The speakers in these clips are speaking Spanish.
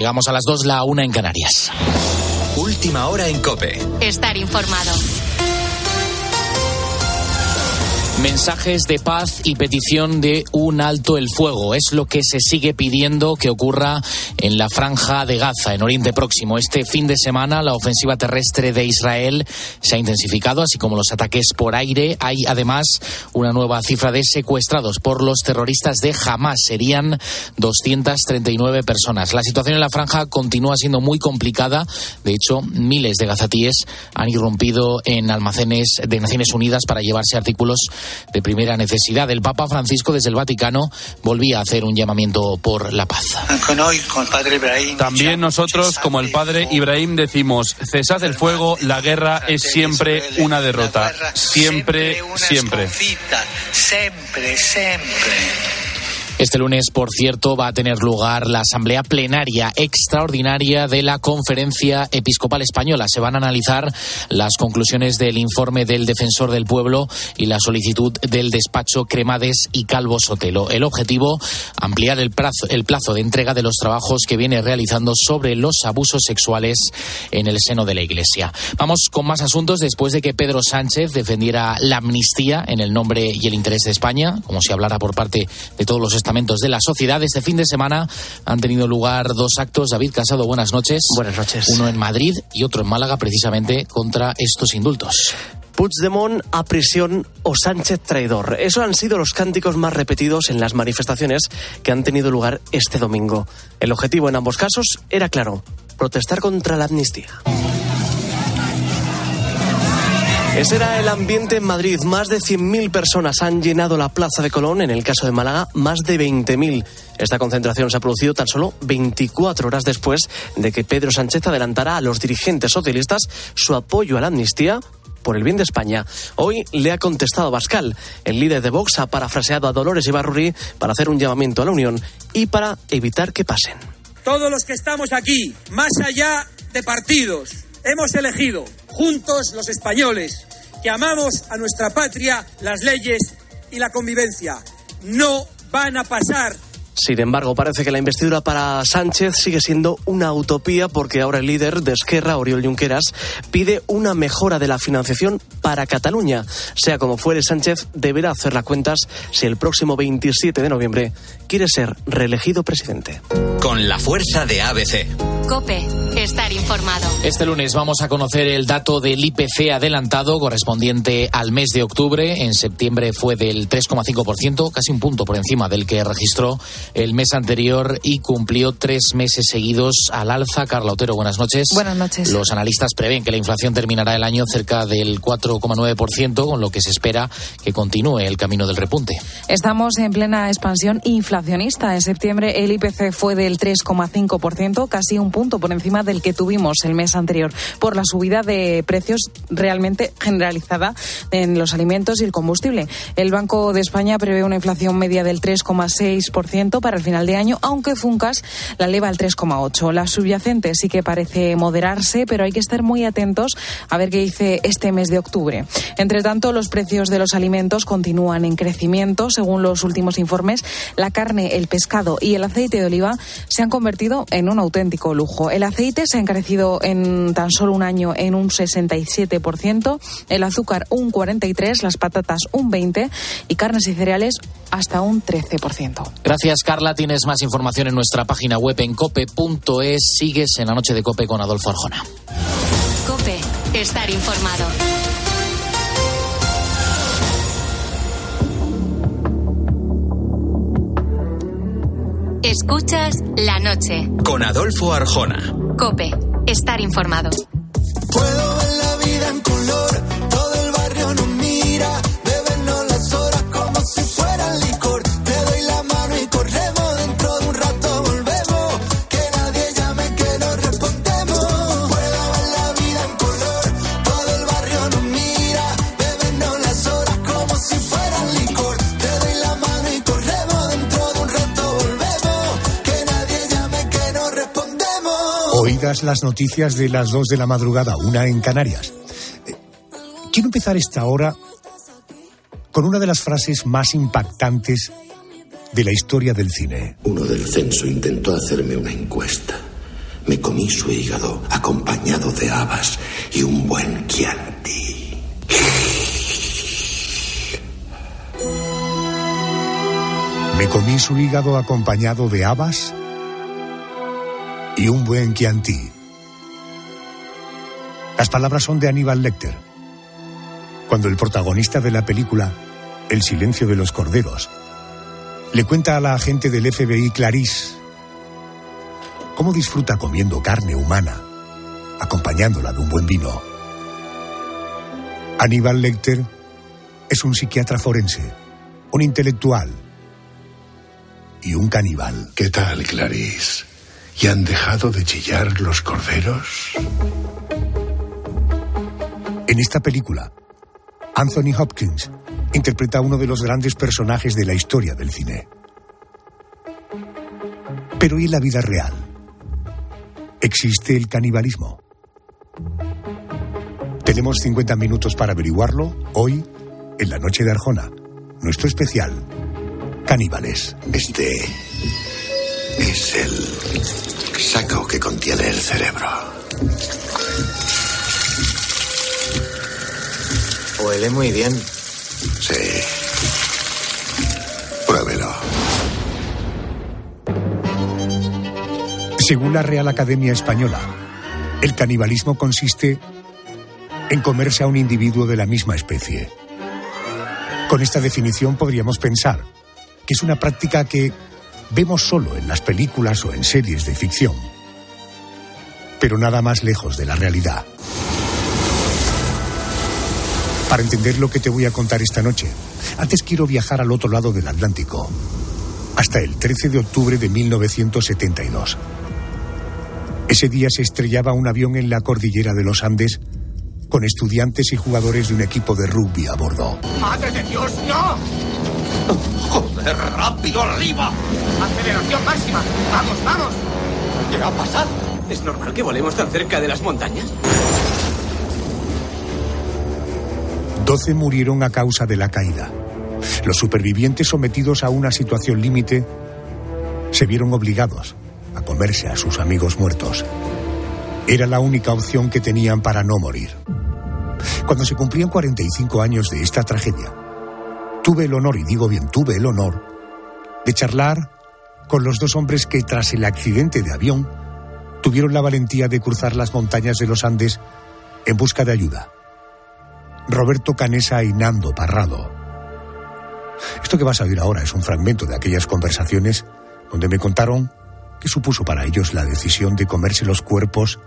Llegamos a las dos, la una en Canarias. Última hora en Cope. Estar informado. Mensajes de paz y petición de un alto el fuego. Es lo que se sigue pidiendo que ocurra en la franja de Gaza, en Oriente Próximo. Este fin de semana la ofensiva terrestre de Israel se ha intensificado, así como los ataques por aire. Hay además una nueva cifra de secuestrados por los terroristas de Hamas. Serían 239 personas. La situación en la franja continúa siendo muy complicada. De hecho, miles de gazatíes han irrumpido en almacenes de Naciones Unidas para llevarse artículos de primera necesidad. El Papa Francisco desde el Vaticano volvía a hacer un llamamiento por la paz. También nosotros, como el padre Ibrahim, decimos, cesad el fuego, la guerra es siempre una derrota. Siempre, siempre. Siempre, siempre. Este lunes, por cierto, va a tener lugar la asamblea plenaria extraordinaria de la Conferencia Episcopal Española. Se van a analizar las conclusiones del informe del Defensor del Pueblo y la solicitud del despacho Cremades y Calvo Sotelo. El objetivo, ampliar el plazo, de entrega de los trabajos que viene realizando sobre los abusos sexuales en el seno de la Iglesia. Vamos con más asuntos después de que Pedro Sánchez defendiera la amnistía en el nombre y el interés de España, como si hablara por parte de todos los estados de la sociedad. Este fin de semana han tenido lugar dos actos. David Casado, buenas noches. Buenas noches. Uno en Madrid y otro en Málaga, precisamente contra estos indultos. Puigdemont a prisión o Sánchez traidor. Esos han sido los cánticos más repetidos en las manifestaciones que han tenido lugar este domingo. El objetivo en ambos casos era claro, protestar contra la amnistía. Ese era el ambiente en Madrid. Más de 100.000 personas han llenado la Plaza de Colón. En el caso de Málaga, más de 20.000. Esta concentración se ha producido tan solo 24 horas después de que Pedro Sánchez adelantara a los dirigentes socialistas su apoyo a la amnistía por el bien de España. Hoy le ha contestado Bascal. El líder de Vox ha parafraseado a Dolores Ibarruri para hacer un llamamiento a la Unión y para evitar que pasen. Todos los que estamos aquí, más allá de partidos, hemos elegido, juntos los españoles, que amamos a nuestra patria, las leyes y la convivencia. No van a pasar sin embargo, parece que la investidura para Sánchez sigue siendo una utopía porque ahora el líder de Esquerra, Oriol Junqueras, pide una mejora de la financiación para Cataluña. Sea como fuere, Sánchez deberá hacer las cuentas si el próximo 27 de noviembre quiere ser reelegido presidente. Con la fuerza de ABC. Cope, estar informado. Este lunes vamos a conocer el dato del IPC adelantado correspondiente al mes de octubre. En septiembre fue del 3,5%, casi un punto por encima del que registró el mes anterior y cumplió tres meses seguidos al alza. Carla Otero, buenas noches. Buenas noches. Los analistas prevén que la inflación terminará el año cerca del 4,9%, con lo que se espera que continúe el camino del repunte. Estamos en plena expansión inflacionista. En septiembre el IPC fue del 3,5%, casi un punto por encima del que tuvimos el mes anterior, por la subida de precios realmente generalizada en los alimentos y el combustible. El Banco de España prevé una inflación media del 3,6% para el final de año, aunque Funcas la eleva al 3,8%. La subyacente sí que parece moderarse, pero hay que estar muy atentos a ver qué dice este mes de octubre. Entre tanto, los precios de los alimentos continúan en crecimiento. Según los últimos informes, la carne, el pescado y el aceite de oliva se han convertido en un auténtico lujo. El aceite se ha encarecido en tan solo un año en un 67%, el azúcar un 43%, las patatas un 20% y carnes y cereales hasta un 13%. Gracias, Carla. Tienes más información en nuestra página web en cope.es. Sigues en la noche de Cope con Adolfo Arjona. Cope, estar informado. Escuchas la noche. Con Adolfo Arjona. Cope, estar informado. Puedo Oídas las noticias de las 2 de la madrugada, una en Canarias. Eh, Quiero empezar esta hora con una de las frases más impactantes de la historia del cine. Uno del censo intentó hacerme una encuesta comí su hígado acompañado de habas y un buen Chianti. Me comí su hígado acompañado de habas y un buen Chianti. Las palabras son de Aníbal Lecter. Cuando el protagonista de la película, El silencio de los corderos, le cuenta a la agente del FBI Clarice cómo disfruta comiendo carne humana, acompañándola de un buen vino. Aníbal Lecter es un psiquiatra forense, un intelectual y un caníbal. ¿Qué tal, Clarice? ¿Y han dejado de chillar los corderos? En esta película, Anthony Hopkins interpreta a uno de los grandes personajes de la historia del cine. Pero ¿y en la vida real? ¿Existe el canibalismo? Tenemos 50 minutos para averiguarlo hoy en la noche de Arjona, nuestro especial Caníbales. Este es el saco que contiene el cerebro. Huele muy bien. Sí. Pruébelo. Según la Real Academia Española, el canibalismo consiste en comerse a un individuo de la misma especie. Con esta definición podríamos pensar que es una práctica que vemos solo en las películas o en series de ficción, pero nada más lejos de la realidad. Para entender lo que te voy a contar esta noche, antes quiero viajar al otro lado del Atlántico, hasta el 13 de octubre de 1972. Ese día se estrellaba un avión en la cordillera de los Andes con estudiantes y jugadores de un equipo de rugby a bordo. ¡Madre de Dios, no! ¡Joder, rápido arriba! ¡Aceleración máxima! ¡Vamos, vamos! ¿Qué ha pasado? ¿Es normal que volemos tan cerca de las montañas? Doce murieron a causa de la caída. Los supervivientes sometidos a una situación límite se vieron obligados a comerse a sus amigos muertos. Era la única opción que tenían para no morir. Cuando se cumplían 45 años de esta tragedia, tuve el honor, y digo bien, tuve el honor, de charlar con los dos hombres que tras el accidente de avión tuvieron la valentía de cruzar las montañas de los Andes en busca de ayuda. Roberto Canesa y Nando Parrado. Esto que vas a oír ahora es un fragmento de aquellas conversaciones donde me contaron qué supuso para ellos la decisión de comerse los cuerpos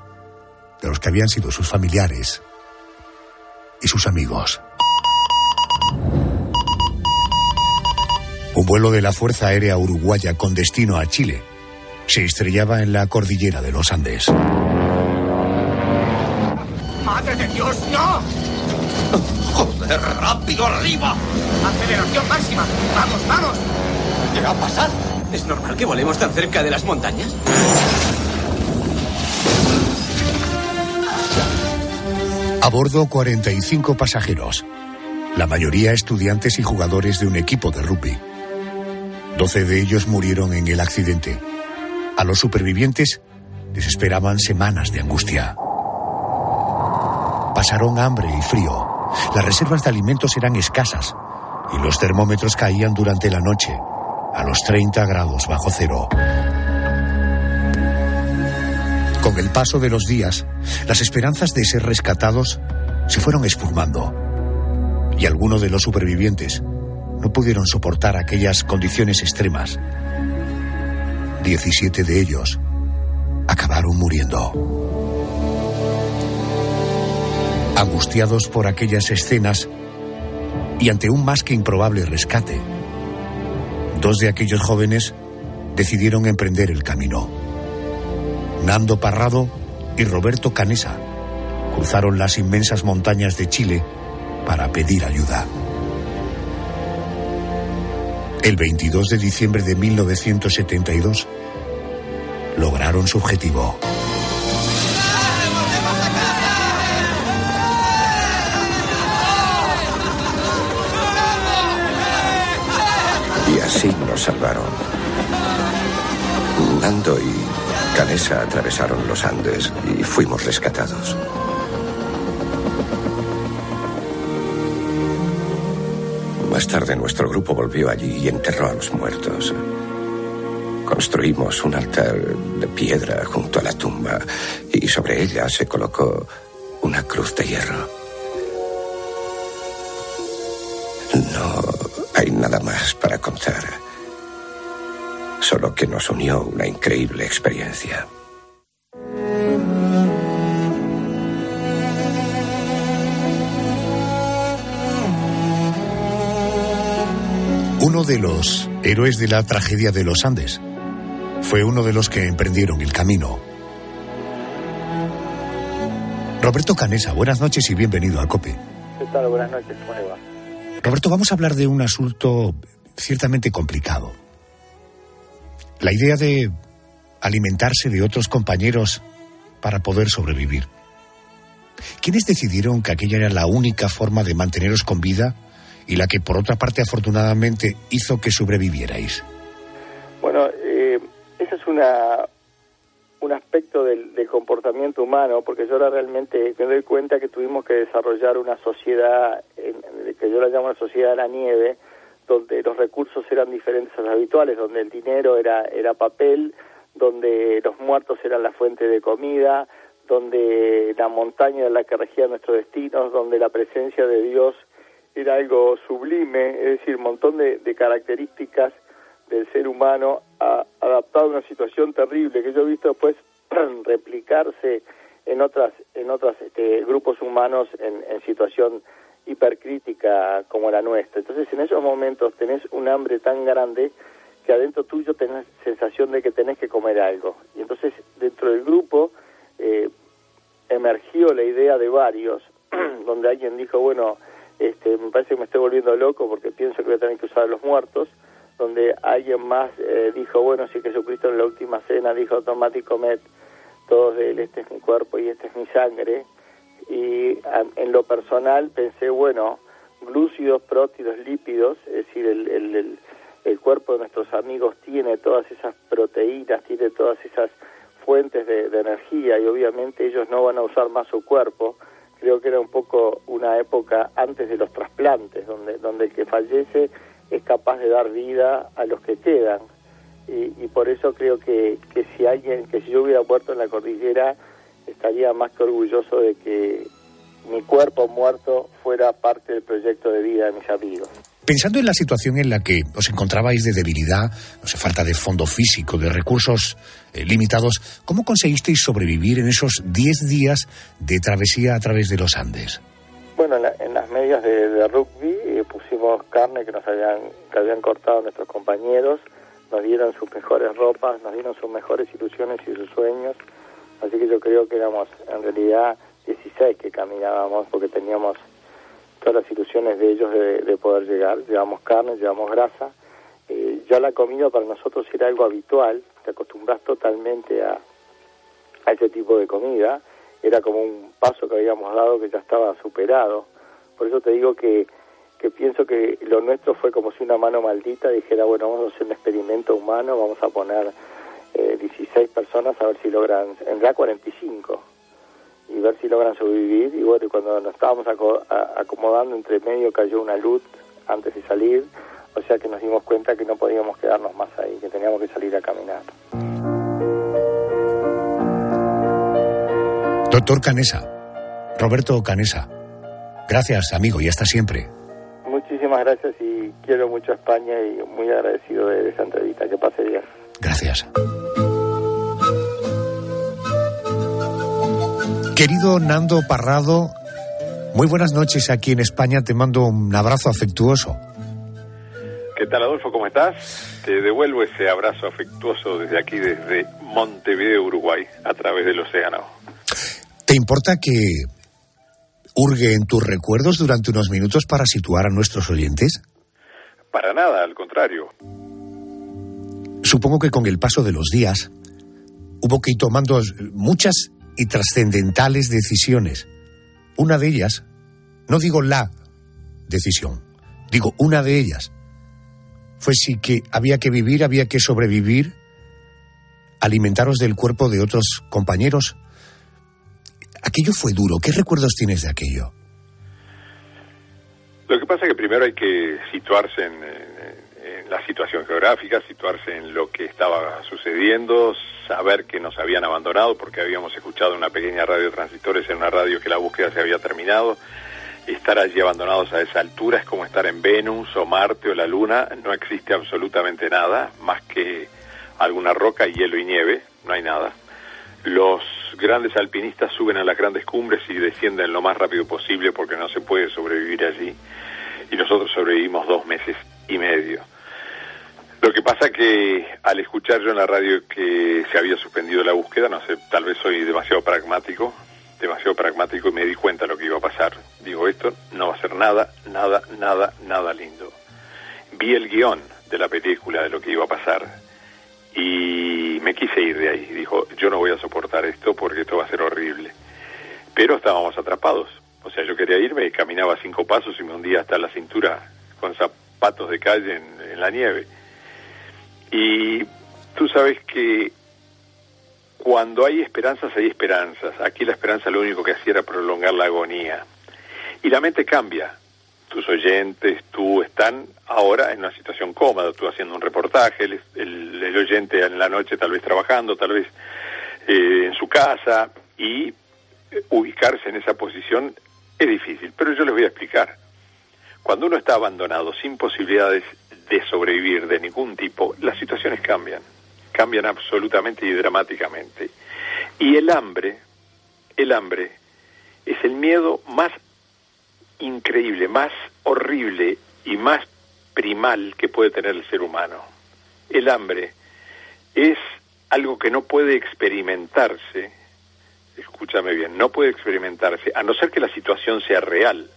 de los que habían sido sus familiares y sus amigos. Un vuelo de la Fuerza Aérea Uruguaya con destino a Chile se estrellaba en la cordillera de los Andes. ¡Madre de Dios, no! ¡Joder, rápido arriba! ¡Aceleración máxima! ¡Vamos, vamos! ¿Qué ha pasado? ¿Es normal que volemos tan cerca de las montañas? A bordo 45 pasajeros, la mayoría estudiantes y jugadores de un equipo de rugby. 12 de ellos murieron en el accidente. A los supervivientes les esperaban semanas de angustia. Pasaron hambre y frío. Las reservas de alimentos eran escasas y los termómetros caían durante la noche a los 30 grados bajo cero. Con el paso de los días, las esperanzas de ser rescatados se fueron esfumando y algunos de los supervivientes no pudieron soportar aquellas condiciones extremas. 17 de ellos acabaron muriendo. Angustiados por aquellas escenas y ante un más que improbable rescate, dos de aquellos jóvenes decidieron emprender el camino. Nando Parrado y Roberto Canesa cruzaron las inmensas montañas de Chile para pedir ayuda. El 22 de diciembre de 1972 lograron su objetivo. Y así nos salvaron. Nando y Canesa atravesaron los Andes y fuimos rescatados. Más tarde nuestro grupo volvió allí y enterró a los muertos. Construimos un altar de piedra junto a la tumba y sobre ella se colocó una cruz de hierro. No hay nada más para contar. Solo que nos unió una increíble experiencia. Uno de los héroes de la tragedia de los Andes fue uno de los que emprendieron el camino. Roberto Canesa, buenas noches y bienvenido a COPE. ¿Qué tal? Buenas noches, ¿cómo le va? Roberto, vamos a hablar de un asunto ciertamente complicado. La idea de alimentarse de otros compañeros para poder sobrevivir. ¿Quiénes decidieron que aquella era la única forma de manteneros con vida y la que, por otra parte, afortunadamente hizo que sobrevivierais? Bueno, eh, ese es una, un aspecto del, del, comportamiento humano, porque yo ahora realmente me doy cuenta que tuvimos que desarrollar una sociedad, en, que yo la llamo la sociedad de la nieve, donde los recursos eran diferentes a los habituales, donde el dinero era, era papel, donde los muertos eran la fuente de comida, donde la montaña era la que regía nuestros destinos, donde la presencia de Dios era algo sublime, es decir, un montón de, de características del ser humano a, adaptado a una situación terrible que yo he visto después replicarse en otras en otros este, grupos humanos en, en situación hipercrítica como la nuestra. Entonces, en esos momentos tenés un hambre tan grande que adentro tuyo tenés sensación de que tenés que comer algo. Y entonces, dentro del grupo eh, emergió la idea de varios, donde alguien dijo, bueno, este, me parece que me estoy volviendo loco porque pienso que voy a tener que usar a los muertos, donde alguien más eh, dijo, bueno, si Jesucristo en la última cena dijo, tomad y comed todos de él, este es mi cuerpo y este es mi sangre, y en lo personal pensé, bueno, glúcidos, prótidos, lípidos, es decir, el, el, el, cuerpo de nuestros amigos tiene todas esas proteínas, tiene todas esas fuentes de, energía y obviamente ellos no van a usar más su cuerpo. Creo que era un poco una época antes de los trasplantes, donde, donde el que fallece es capaz de dar vida a los que quedan. Y, por eso creo que, que si alguien, que si yo hubiera muerto en la cordillera, estaría más que orgulloso de que mi cuerpo muerto fuera parte del proyecto de vida de mis amigos. Pensando en la situación en la que os encontrabais de debilidad, no sé, falta de fondo físico, de recursos eh, limitados, ¿cómo conseguisteis sobrevivir en esos 10 días de travesía a través de los Andes? Bueno, en, la, en las medias de, de rugby eh, pusimos carne que nos habían, que habían cortado nuestros compañeros, nos dieron sus mejores ropas, nos dieron sus mejores ilusiones y sus sueños, Así que yo creo que éramos en realidad 16 que caminábamos porque teníamos todas las ilusiones de ellos de, de poder llegar. Llevamos carne, llevamos grasa. Eh, ya la comida para nosotros era algo habitual, te acostumbras totalmente a, a ese tipo de comida. Era como un paso que habíamos dado que ya estaba superado. Por eso te digo que, que pienso que lo nuestro fue como si una mano maldita dijera, bueno, vamos a hacer un experimento humano, vamos a poner eh, 16 personas a ver si logran, en realidad 45, y ver si logran sobrevivir. Y bueno, cuando nos estábamos acomodando entre medio cayó una luz antes de salir, o sea que nos dimos cuenta que no podíamos quedarnos más ahí, que teníamos que salir a caminar. Doctor Canesa, Roberto Canesa, gracias amigo y hasta siempre. Muchísimas gracias y quiero mucho a España y muy agradecido de esa entrevista. Que pase bien. Gracias. Querido Nando Parrado, muy buenas noches aquí en España. Te mando un abrazo afectuoso. ¿Qué tal, Adolfo? ¿Cómo estás? Te devuelvo ese abrazo afectuoso desde aquí, desde Montevideo, Uruguay, a través del océano. ¿Te importa que hurgue en tus recuerdos durante unos minutos para situar a nuestros oyentes? Para nada, al contrario. Supongo que con el paso de los días hubo que ir tomando muchas y trascendentales decisiones. Una de ellas, no digo la decisión, digo una de ellas, fue sí que había que vivir, había que sobrevivir alimentaros del cuerpo de otros compañeros. Aquello fue duro. ¿Qué recuerdos tienes de aquello? Lo que pasa es que primero hay que situarse en, en, la situación geográfica, situarse en lo que estaba sucediendo, saber que nos habían abandonado porque habíamos escuchado una pequeña radio de transitores en una radio que la búsqueda se había terminado. Estar allí abandonados a esa altura es como estar en Venus o Marte o la Luna. No existe absolutamente nada más que alguna roca, hielo y nieve. No hay nada. Los grandes alpinistas suben a las grandes cumbres y descienden lo más rápido posible porque no se puede sobrevivir allí. Y nosotros sobrevivimos dos meses y medio. Lo que pasa que al escuchar yo en la radio que se había suspendido la búsqueda, no sé, tal vez soy demasiado pragmático, demasiado pragmático y me di cuenta de lo que iba a pasar. Digo, esto no va a ser nada, nada, nada, nada lindo. Vi el guion de la película de lo que iba a pasar y me quise ir de ahí. Dijo, yo no voy a soportar esto porque esto va a ser horrible. Pero estábamos atrapados. O sea, yo quería irme y caminaba cinco pasos y me hundía hasta la cintura con zapatos de calle en, en la nieve. Y tú sabes que cuando hay esperanzas, hay esperanzas. Aquí la esperanza lo único que hacía era prolongar la agonía. Y la mente cambia. Tus oyentes, tú están ahora en una situación cómoda, tú haciendo un reportaje, el, el, el oyente en la noche tal vez trabajando, tal vez eh, en su casa, y ubicarse en esa posición es difícil. Pero yo les voy a explicar. Cuando uno está abandonado, sin posibilidades de sobrevivir de ningún tipo, las situaciones cambian, cambian absolutamente y dramáticamente. Y el hambre, el hambre, es el miedo más increíble, más horrible y más primal que puede tener el ser humano. El hambre es algo que no puede experimentarse, escúchame bien, no puede experimentarse, a no ser que la situación sea real.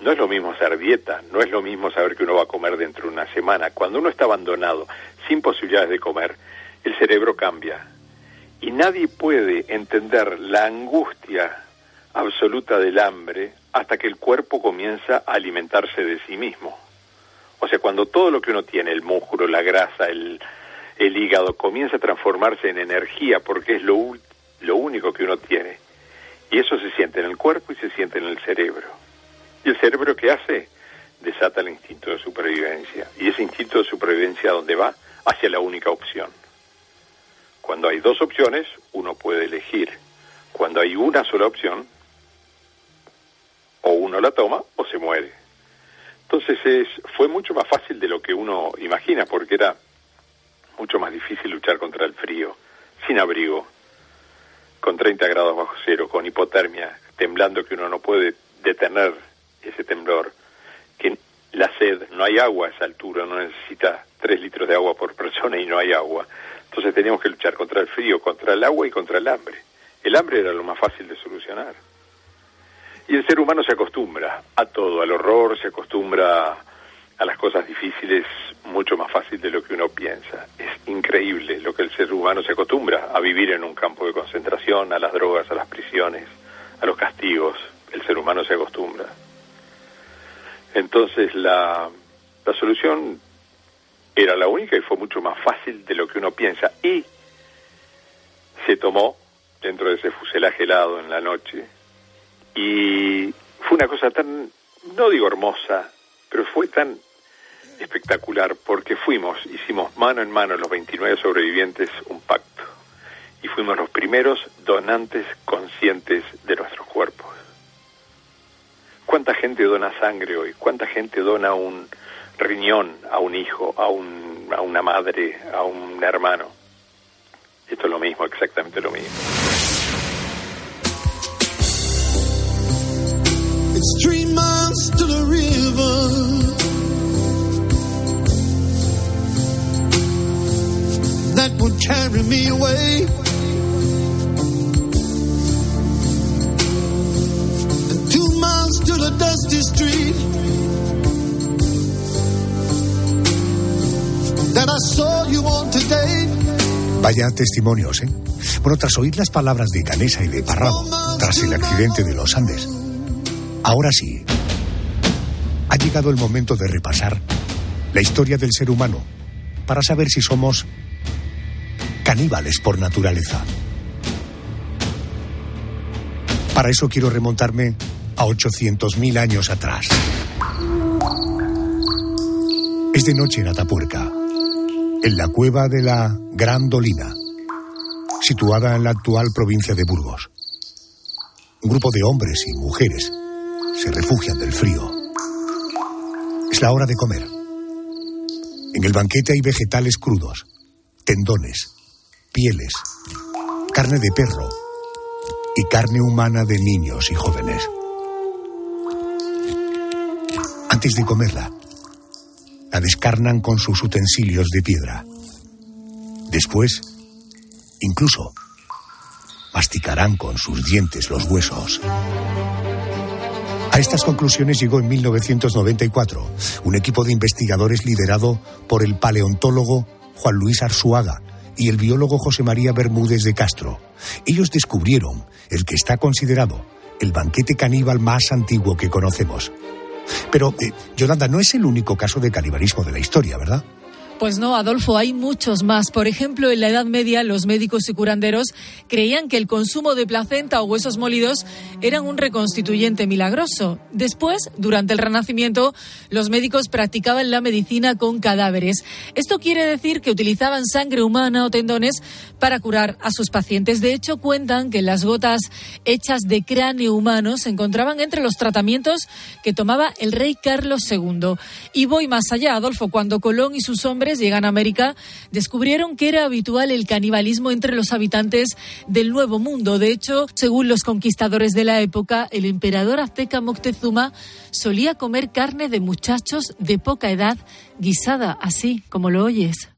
No es lo mismo hacer dieta, no es lo mismo saber que uno va a comer dentro de una semana. Cuando uno está abandonado, sin posibilidades de comer, el cerebro cambia. Y nadie puede entender la angustia absoluta del hambre hasta que el cuerpo comienza a alimentarse de sí mismo. O sea, cuando todo lo que uno tiene, el músculo, la grasa, el, el hígado, comienza a transformarse en energía porque es lo, lo único que uno tiene. Y eso se siente en el cuerpo y se siente en el cerebro. ¿Y el cerebro qué hace? Desata el instinto de supervivencia. ¿Y ese instinto de supervivencia dónde va? Hacia la única opción. Cuando hay dos opciones, uno puede elegir. Cuando hay una sola opción, o uno la toma o se muere. Entonces es, fue mucho más fácil de lo que uno imagina, porque era mucho más difícil luchar contra el frío, sin abrigo, con 30 grados bajo cero, con hipotermia, temblando que uno no puede detener ese temblor, que la sed, no hay agua a esa altura, uno necesita 3 litros de agua por persona y no hay agua. Entonces teníamos que luchar contra el frío, contra el agua y contra el hambre. El hambre era lo más fácil de solucionar. Y el ser humano se acostumbra a todo, al horror, se acostumbra a las cosas difíciles mucho más fácil de lo que uno piensa. Es increíble lo que el ser humano se acostumbra a vivir en un campo de concentración, a las drogas, a las prisiones, a los castigos. El ser humano se acostumbra. Entonces la, la solución era la única y fue mucho más fácil de lo que uno piensa. Y se tomó dentro de ese fuselaje helado en la noche y fue una cosa tan, no digo hermosa, pero fue tan espectacular porque fuimos, hicimos mano en mano los 29 sobrevivientes un pacto y fuimos los primeros donantes conscientes de nuestros cuerpos. ¿Cuánta gente dona sangre hoy? ¿Cuánta gente dona un riñón a un hijo, a, un, a una madre, a un hermano? Esto es lo mismo, exactamente lo mismo. It's three miles to the. To the dusty street that I saw you on today. Vaya testimonios, ¿eh? Bueno, tras oír las palabras de Canesa y de Parrado, tras el accidente de los Andes, ahora sí, ha llegado el momento de repasar la historia del ser humano para saber si somos caníbales por naturaleza. Para eso quiero remontarme a 800.000 años atrás. Es de noche en Atapuerca, en la cueva de la Gran Dolina, situada en la actual provincia de Burgos. Un grupo de hombres y mujeres se refugian del frío. Es la hora de comer. En el banquete hay vegetales crudos, tendones, pieles, carne de perro y carne humana de niños y jóvenes. Antes de comerla, la descarnan con sus utensilios de piedra. Después, incluso, masticarán con sus dientes los huesos. A estas conclusiones llegó en 1994 un equipo de investigadores liderado por el paleontólogo Juan Luis Arzuaga y el biólogo José María Bermúdez de Castro. Ellos descubrieron el que está considerado el banquete caníbal más antiguo que conocemos. Pero, eh, Yolanda, no es el único caso de canibalismo de la historia, ¿verdad? Pues no, Adolfo, hay muchos más. Por ejemplo, en la Edad Media los médicos y curanderos creían que el consumo de placenta o huesos molidos eran un reconstituyente milagroso. Después, durante el Renacimiento, los médicos practicaban la medicina con cadáveres. Esto quiere decir que utilizaban sangre humana o tendones para curar a sus pacientes. De hecho, cuentan que las gotas hechas de cráneo humano se encontraban entre los tratamientos que tomaba el rey Carlos II. Y voy más allá, Adolfo, cuando Colón y sus hombres llegan a América, descubrieron que era habitual el canibalismo entre los habitantes del Nuevo Mundo. De hecho, según los conquistadores de la época, el emperador azteca Moctezuma solía comer carne de muchachos de poca edad guisada, así como lo oyes.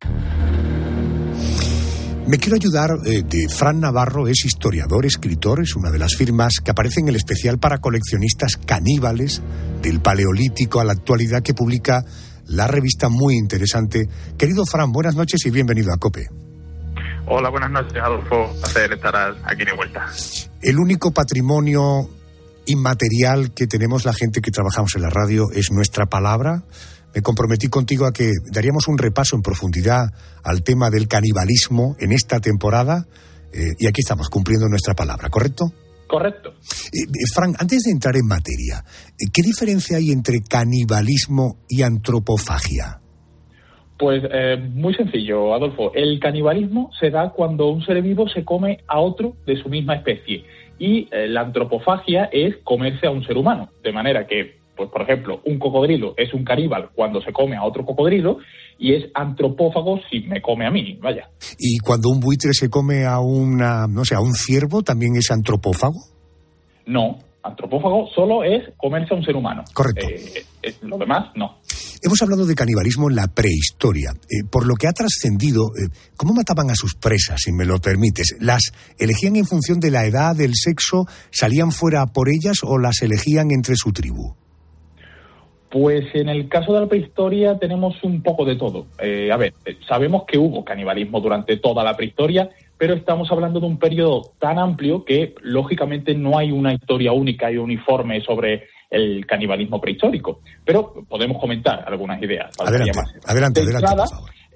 Me quiero ayudar eh, de Fran Navarro, es historiador, escritor, es una de las firmas que aparece en el especial para coleccionistas caníbales del Paleolítico a la actualidad que publica la revista muy interesante. Querido Fran, buenas noches y bienvenido a COPE. Hola, buenas noches, Adolfo. Placer estar aquí de vuelta. El único patrimonio inmaterial que tenemos la gente que trabajamos en la radio es nuestra palabra. Me comprometí contigo a que daríamos un repaso en profundidad al tema del canibalismo en esta temporada eh, y aquí estamos cumpliendo nuestra palabra, ¿correcto? Correcto. Eh, eh, Frank, antes de entrar en materia, eh, ¿qué diferencia hay entre canibalismo y antropofagia? Pues muy sencillo, Adolfo. El canibalismo se da cuando un ser vivo se come a otro de su misma especie y la antropofagia es comerse a un ser humano. De manera que, pues por ejemplo, un cocodrilo es un caníbal cuando se come a otro cocodrilo y es antropófago si me come a mí, vaya. ¿Y cuando un buitre se come a una, no sé, a un ciervo, también es antropófago? No, antropófago solo es comerse a un ser humano. Correcto. Eh, eh, lo demás, no. Hemos hablado de canibalismo en la prehistoria. Eh, por lo que ha trascendido, ¿cómo mataban a sus presas, si me lo permites? ¿Las elegían en función de la edad, del sexo, salían fuera por ellas o las elegían entre su tribu? Pues en el caso de la prehistoria tenemos un poco de todo. a ver, sabemos que hubo canibalismo durante toda la prehistoria, pero estamos hablando de un periodo tan amplio que lógicamente no hay una historia única y uniforme sobre el canibalismo prehistórico. Pero podemos comentar algunas ideas. Adelante, adelante, adelante.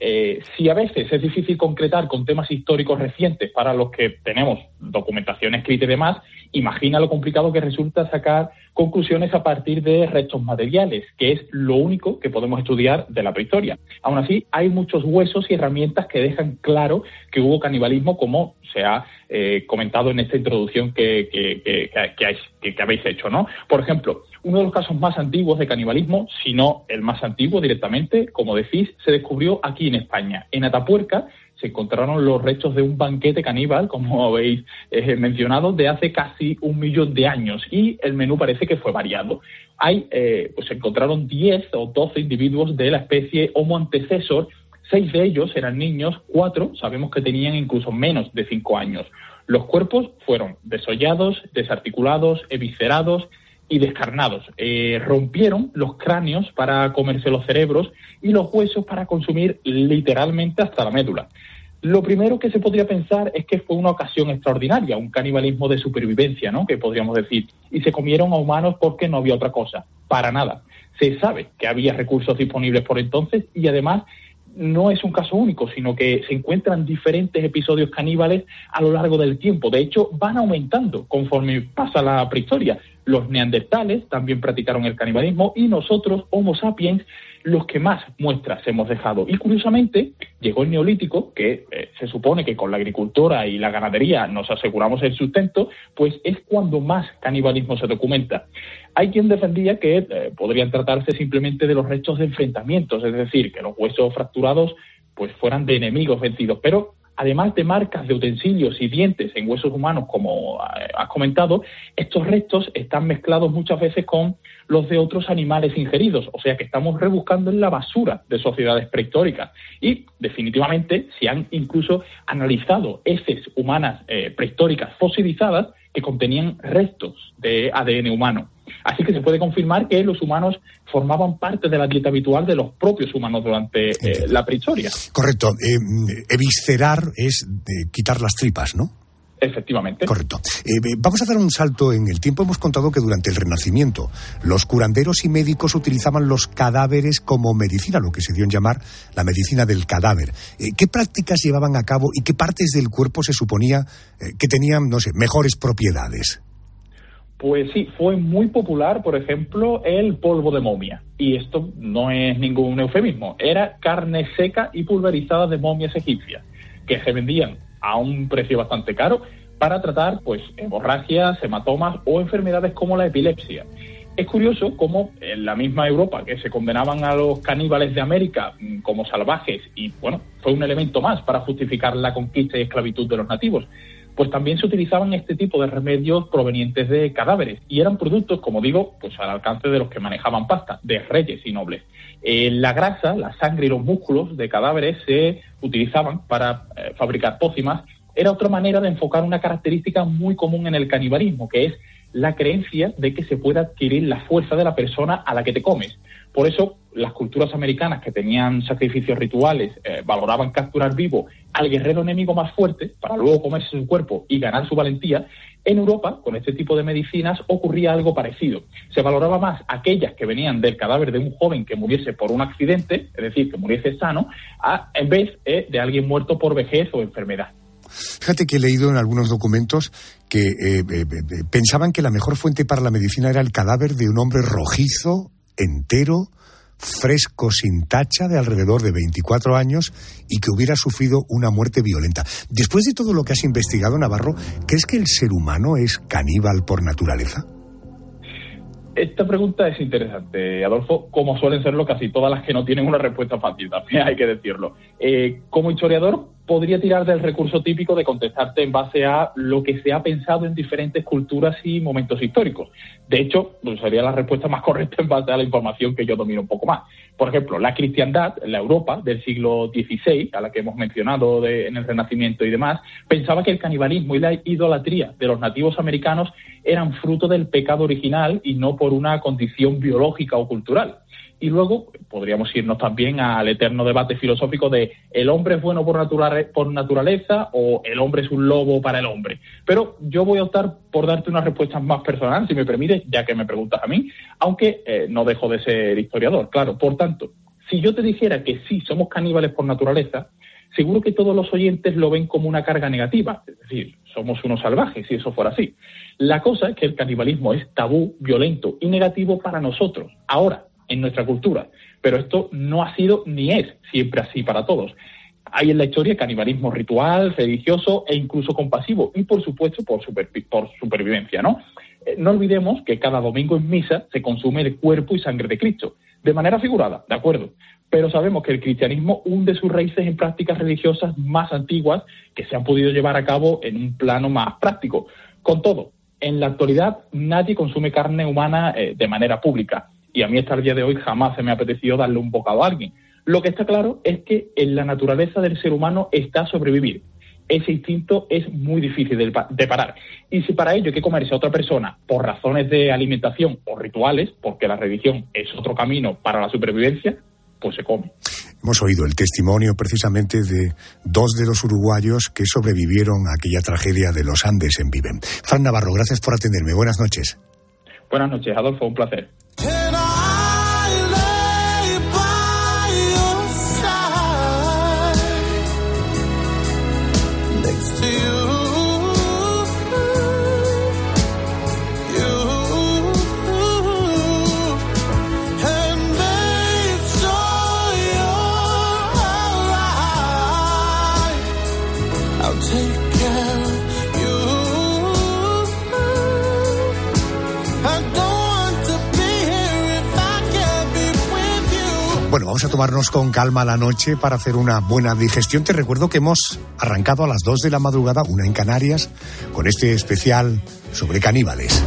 Eh, si a veces es difícil concretar con temas históricos recientes para los que tenemos documentación escrita y demás, imagina lo complicado que resulta sacar conclusiones a partir de restos materiales, que es lo único que podemos estudiar de la prehistoria. Aún así, hay muchos huesos y herramientas que dejan claro que hubo canibalismo, como se ha eh, comentado en esta introducción que, que, habéis hecho. ¿no? Por ejemplo, uno de los casos más antiguos de canibalismo, si no el más antiguo directamente, como decís, se descubrió aquí en España, en Atapuerca, se encontraron los restos de un banquete caníbal, como habéis eh, mencionado, de hace casi un millón de años y el menú parece que fue variado. Hay, eh, pues se encontraron 10 o 12 individuos de la especie Homo antecesor, seis de ellos eran niños, cuatro sabemos que tenían incluso menos de cinco años. Los cuerpos fueron desollados, desarticulados, eviscerados y descarnados. Eh, rompieron los cráneos para comerse los cerebros y los huesos para consumir literalmente hasta la médula. Lo primero que se podría pensar es que fue una ocasión extraordinaria, un canibalismo de supervivencia, ¿no? Que podríamos decir. Y se comieron a humanos porque no había otra cosa. Para nada. Se sabe que había recursos disponibles por entonces y además no es un caso único, sino que se encuentran diferentes episodios caníbales a lo largo del tiempo. De hecho, van aumentando conforme pasa la prehistoria. Los neandertales también practicaron el canibalismo y nosotros, Homo sapiens, los que más muestras hemos dejado. Y curiosamente, llegó el neolítico, que eh, se supone que con la agricultura y la ganadería nos aseguramos el sustento, pues es cuando más canibalismo se documenta. Hay quien defendía que eh, podrían tratarse simplemente de los restos de enfrentamientos, es decir, que los huesos fracturados pues fueran de enemigos vencidos, pero además de marcas de utensilios y dientes en huesos humanos, como eh, has comentado, estos restos están mezclados muchas veces con los de otros animales ingeridos, o sea que estamos rebuscando en la basura de sociedades prehistóricas. Y definitivamente se han incluso analizado heces humanas eh, prehistóricas fosilizadas que contenían restos de ADN humano. Así que se puede confirmar que los humanos formaban parte de la dieta habitual de los propios humanos durante eh, la prehistoria. Correcto. Eh, eviscerar es eh, quitar las tripas, ¿no? Efectivamente. Correcto. Eh, vamos a dar un salto en el tiempo. Hemos contado que durante el Renacimiento los curanderos y médicos utilizaban los cadáveres como medicina, lo que se dio en llamar la medicina del cadáver. Eh, ¿Qué prácticas llevaban a cabo y qué partes del cuerpo se suponía eh, que tenían, no sé, mejores propiedades? Pues sí, fue muy popular, por ejemplo, el polvo de momia. Y esto no es ningún eufemismo. Era carne seca y pulverizada de momias egipcias, que se vendían a un precio bastante caro para tratar pues hemorragias, hematomas o enfermedades como la epilepsia. Es curioso cómo en la misma Europa que se condenaban a los caníbales de América mm, como salvajes y bueno, fue un elemento más para justificar la conquista y esclavitud de los nativos, pues también se utilizaban este tipo de remedios provenientes de cadáveres y eran productos, como digo, pues al alcance de los que manejaban pasta, de reyes y nobles. Eh, la grasa, la sangre y los músculos de cadáveres se utilizaban para eh, fabricar pócimas. Era otra manera de enfocar una característica muy común en el canibalismo, que es la creencia de que se puede adquirir la fuerza de la persona a la que te comes. Por eso, las culturas americanas que tenían sacrificios rituales eh, valoraban capturar vivo al guerrero enemigo más fuerte para luego comerse su cuerpo y ganar su valentía. En Europa, con este tipo de medicinas, ocurría algo parecido. Se valoraba más aquellas que venían del cadáver de un joven que muriese por un accidente, es decir, que muriese sano, en vez eh, de alguien muerto por vejez o enfermedad. Fíjate que he leído en algunos documentos que eh, eh, pensaban que la mejor fuente para la medicina era el cadáver de un hombre rojizo, entero, fresco, sin tacha, de alrededor de 24 años y que hubiera sufrido una muerte violenta. Después de todo lo que has investigado, Navarro, ¿crees que el ser humano es caníbal por naturaleza? Esta pregunta es interesante, Adolfo, como suelen serlo casi todas las que no tienen una respuesta fácil, también hay que decirlo. Eh, como historiador, podría tirar del recurso típico de contestarte en base a lo que se ha pensado en diferentes culturas y momentos históricos. De hecho, pues, sería la respuesta más correcta en base a la información que yo domino un poco más. Por ejemplo, la cristiandad, la Europa del siglo XVI, a la que hemos mencionado de, en el Renacimiento y demás, pensaba que el canibalismo y la idolatría de los nativos americanos eran fruto del pecado original y no por una condición biológica o cultural. Y luego podríamos irnos también al eterno debate filosófico de el hombre es bueno por, por naturaleza o el hombre es un lobo para el hombre. Pero yo voy a optar por darte una respuesta más personal, si me permites, ya que me preguntas a mí, aunque eh, no dejo de ser historiador, claro. Por tanto, si yo te dijera que sí, somos caníbales por naturaleza, seguro que todos los oyentes lo ven como una carga negativa, es decir, somos unos salvajes si eso fuera así. La cosa es que el canibalismo es tabú, violento y negativo para nosotros. Ahora, en nuestra cultura. Pero esto no ha sido ni es siempre así para todos. Hay en la historia canibalismo ritual, religioso e incluso compasivo, y por supuesto por, por supervivencia, ¿no? Eh, no olvidemos que cada domingo en misa se consume el cuerpo y sangre de Cristo, de manera figurada, de acuerdo, pero sabemos que el cristianismo hunde sus raíces en prácticas religiosas más antiguas que se han podido llevar a cabo en un plano más práctico. Con todo, en la actualidad nadie consume carne humana eh, de manera pública y a mí hasta el día de hoy jamás se me ha apetecido darle un bocado a alguien. Lo que está claro es que en la naturaleza del ser humano está sobrevivir. Ese instinto es muy difícil de, parar. Y si para ello hay que comerse a otra persona por razones de alimentación o rituales, porque la religión es otro camino para la supervivencia, pues se come. Hemos oído el testimonio precisamente de dos de los uruguayos que sobrevivieron a aquella tragedia de los Andes en Viven. Fran Navarro, gracias por atenderme. Buenas noches. Buenas noches, Adolfo. Un placer. Can I? Tomarnos con calma la noche para hacer una buena digestión. Te recuerdo que hemos arrancado a las 2 de la madrugada, una en Canarias, con este especial sobre caníbales.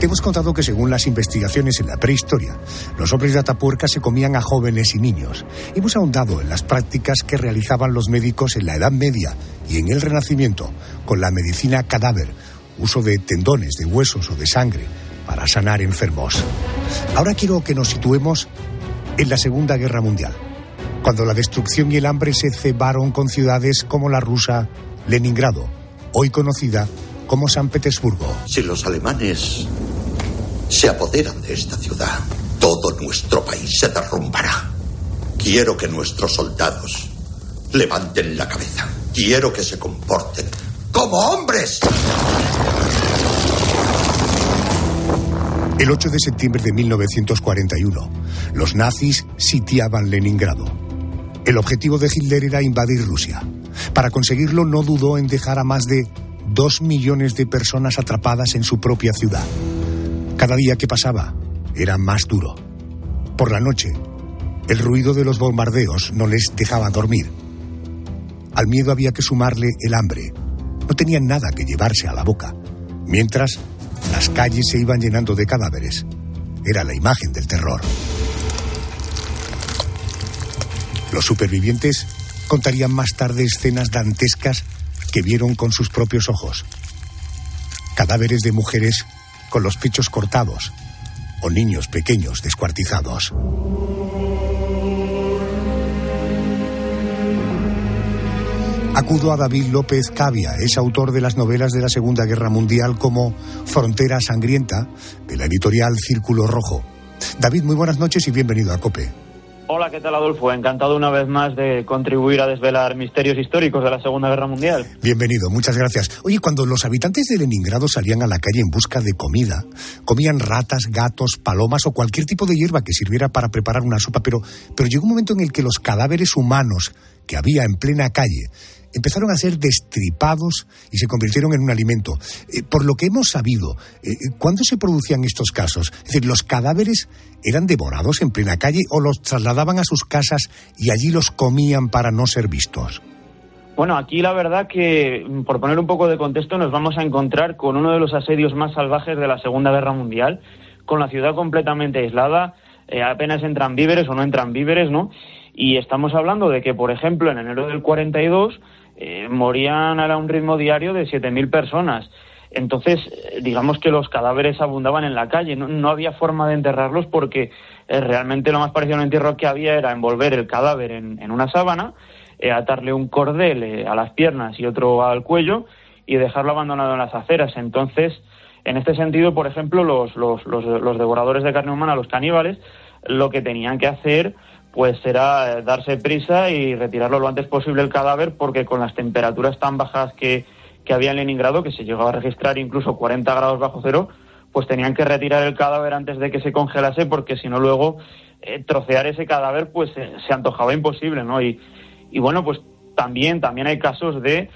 Te hemos contado que según las investigaciones en la prehistoria, los hombres de Atapuerca se comían a jóvenes y niños. Hemos ahondado en las prácticas que realizaban los médicos en la Edad Media y en el Renacimiento con la medicina cadáver, uso de tendones, de huesos o de sangre para sanar enfermos. Ahora quiero que nos situemos en la Segunda Guerra Mundial, cuando la destrucción y el hambre se cebaron con ciudades como la rusa Leningrado, hoy conocida como San Petersburgo. Si los alemanes se apoderan de esta ciudad, todo nuestro país se derrumbará. Quiero que nuestros soldados levanten la cabeza. Quiero que se comporten como hombres. El 8 de septiembre de 1941, los nazis sitiaban Leningrado. El objetivo de Hitler era invadir Rusia. Para conseguirlo no dudó en dejar a más de dos millones de personas atrapadas en su propia ciudad. Cada día que pasaba era más duro. Por la noche, el ruido de los bombardeos no les dejaba dormir. Al miedo había que sumarle el hambre. No tenían nada que llevarse a la boca. Mientras, las calles se iban llenando de cadáveres. Era la imagen del terror. Los supervivientes contarían más tarde escenas dantescas que vieron con sus propios ojos. Cadáveres de mujeres con los pechos cortados o niños pequeños descuartizados. Acudo a David López Cavia, es autor de las novelas de la Segunda Guerra Mundial como Frontera Sangrienta, de la editorial Círculo Rojo. David, muy buenas noches y bienvenido a COPE. Hola, ¿qué tal Adolfo? Encantado una vez más de contribuir a desvelar misterios históricos de la Segunda Guerra Mundial. Bienvenido, muchas gracias. Oye, cuando los habitantes de Leningrado salían a la calle en busca de comida, comían ratas, gatos, palomas o cualquier tipo de hierba que sirviera para preparar una sopa, pero, pero llegó un momento en el que los cadáveres humanos que había en plena calle empezaron a ser destripados y se convirtieron en un alimento. Eh, por lo que hemos sabido, eh, ¿cuándo se producían estos casos? Es decir, ¿los cadáveres eran devorados en plena calle o los trasladaban a sus casas y allí los comían para no ser vistos? Bueno, aquí la verdad que, por poner un poco de contexto, nos vamos a encontrar con uno de los asedios más salvajes de la Segunda Guerra Mundial, con la ciudad completamente aislada, eh, apenas entran víveres o no entran víveres, ¿no? Y estamos hablando de que, por ejemplo, en enero del 42 eh, morían a un ritmo diario de 7.000 personas. Entonces, eh, digamos que los cadáveres abundaban en la calle, no, había forma de enterrarlos porque eh, realmente lo más parecido a un entierro que había era envolver el cadáver en, una sábana, atarle un cordel a las piernas y otro al cuello y dejarlo abandonado en las aceras. Entonces, en este sentido, por ejemplo, los, los, los devoradores de carne humana, los caníbales, lo que tenían que hacer pues será eh, darse prisa y retirarlo lo antes posible el cadáver porque con las temperaturas tan bajas que, que había en Leningrado, que se llegó a registrar incluso 40 grados bajo cero, pues tenían que retirar el cadáver antes de que se congelase porque si no luego eh, trocear ese cadáver pues eh, se antojaba imposible, ¿no? Y, y, bueno, pues también, también hay casos de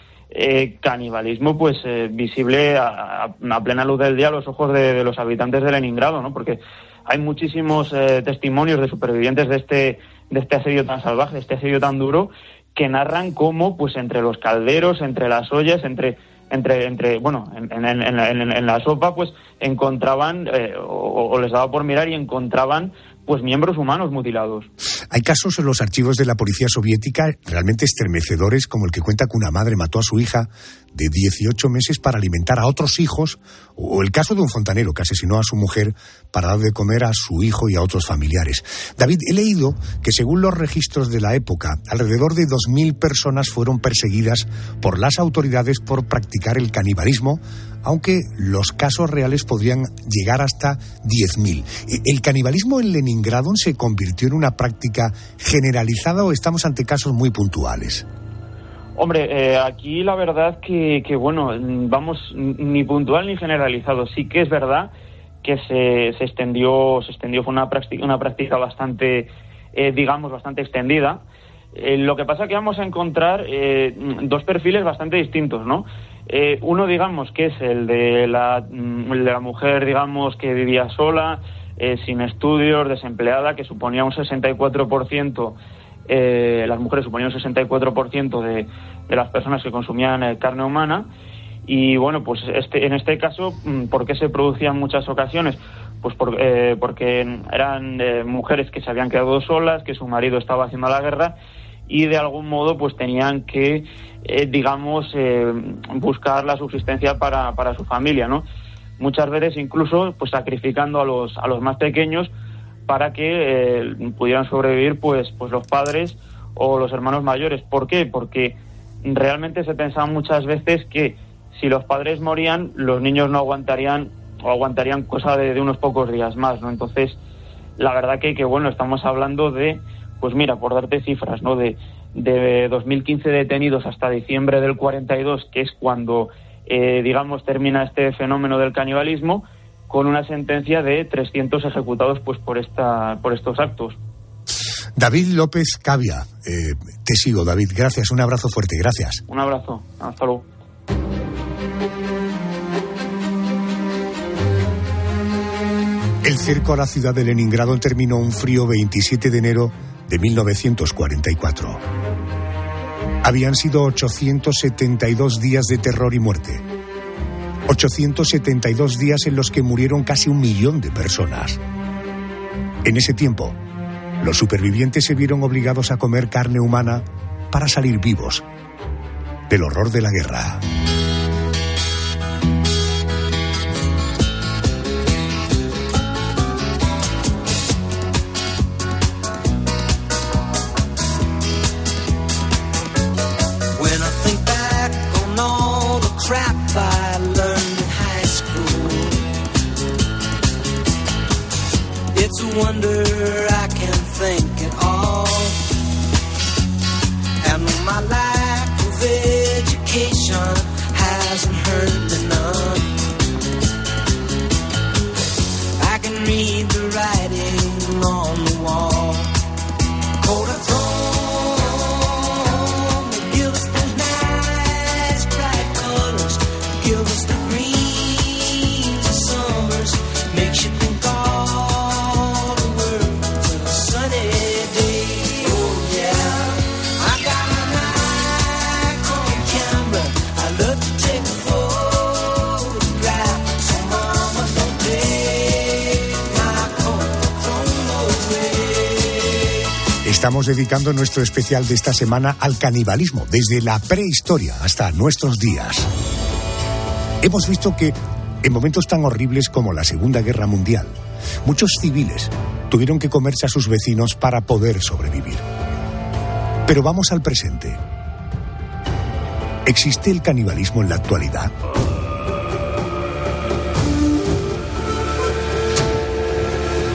canibalismo pues visible a, a, plena luz del día a los ojos de, de los habitantes de Leningrado, ¿no? Porque hay muchísimos eh, testimonios de supervivientes de este, de este asedio tan salvaje, de este asedio tan duro, que narran cómo, pues entre los calderos, entre las ollas, entre entre, entre bueno, en, en, la sopa, pues encontraban, eh, o, les daba por mirar y encontraban pues miembros humanos mutilados. Hay casos en los archivos de la policía soviética realmente estremecedores, como el que cuenta que una madre mató a su hija de 18 meses para alimentar a otros hijos, o el caso de un fontanero que asesinó a su mujer para dar de comer a su hijo y a otros familiares. David, he leído que según los registros de la época, alrededor de 2.000 personas fueron perseguidas por las autoridades por practicar el canibalismo, aunque los casos reales podrían llegar hasta 10.000. ¿El canibalismo en Leningrado se convirtió en una práctica generalizada o estamos ante casos muy puntuales? Hombre, eh, aquí la verdad que, que, bueno, vamos, ni puntual ni generalizado. Sí que es verdad que se, se extendió, se extendió, fue una práctica, una práctica bastante, eh, digamos, bastante extendida. Eh, lo que pasa es que vamos a encontrar dos perfiles bastante distintos, ¿no? Uno, digamos, que es el de la, mm, la mujer, digamos, que vivía sola, eh, sin estudios, desempleada, que suponía un 64%, eh, las mujeres suponían un 64% de, de las personas que consumían eh, carne humana. Y bueno, pues este, en este caso, mm, ¿por qué se producía en muchas ocasiones? Pues eh, porque eran eh, mujeres que se habían quedado solas, que su marido estaba haciendo la guerra y de algún modo pues tenían que, eh, digamos, eh, buscar la subsistencia para, para su familia, ¿no? Muchas veces incluso pues sacrificando a los, a los más pequeños para que eh, pudieran sobrevivir pues, pues los padres o los hermanos mayores. ¿Por qué? Porque realmente se pensaba muchas veces que si los padres morían, los niños no aguantarían o aguantarían cosa de, de unos pocos días más, ¿no? Entonces, la verdad que, que, bueno, estamos hablando de, pues mira, por darte cifras, ¿no? De, de 2015 detenidos hasta diciembre del 42, que es cuando, eh, digamos, termina este fenómeno del canibalismo, con una sentencia de 300 ejecutados pues por esta por estos actos. David López Cavia, eh, te sigo David, gracias, un abrazo fuerte, gracias. Un abrazo, hasta luego. El cerco a la ciudad de Leningrado terminó un frío 27 de enero de 1944. Habían sido 872 días de terror y muerte. 872 días en los que murieron casi un millón de personas. En ese tiempo, los supervivientes se vieron obligados a comer carne humana para salir vivos del horror de la guerra. Dedicando nuestro especial de esta semana al canibalismo, desde la prehistoria hasta nuestros días. Hemos visto que en momentos tan horribles como la Segunda Guerra Mundial, muchos civiles tuvieron que comerse a sus vecinos para poder sobrevivir. Pero vamos al presente. ¿Existe el canibalismo en la actualidad?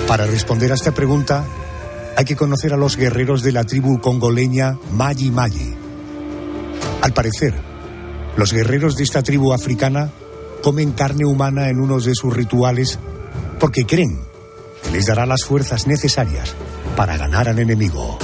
Para responder a esta pregunta, hay que conocer a los guerreros de la tribu congoleña Mayi Mayi. Al parecer, los guerreros de esta tribu africana comen carne humana en uno de sus rituales porque creen que les dará las fuerzas necesarias para ganar al enemigo.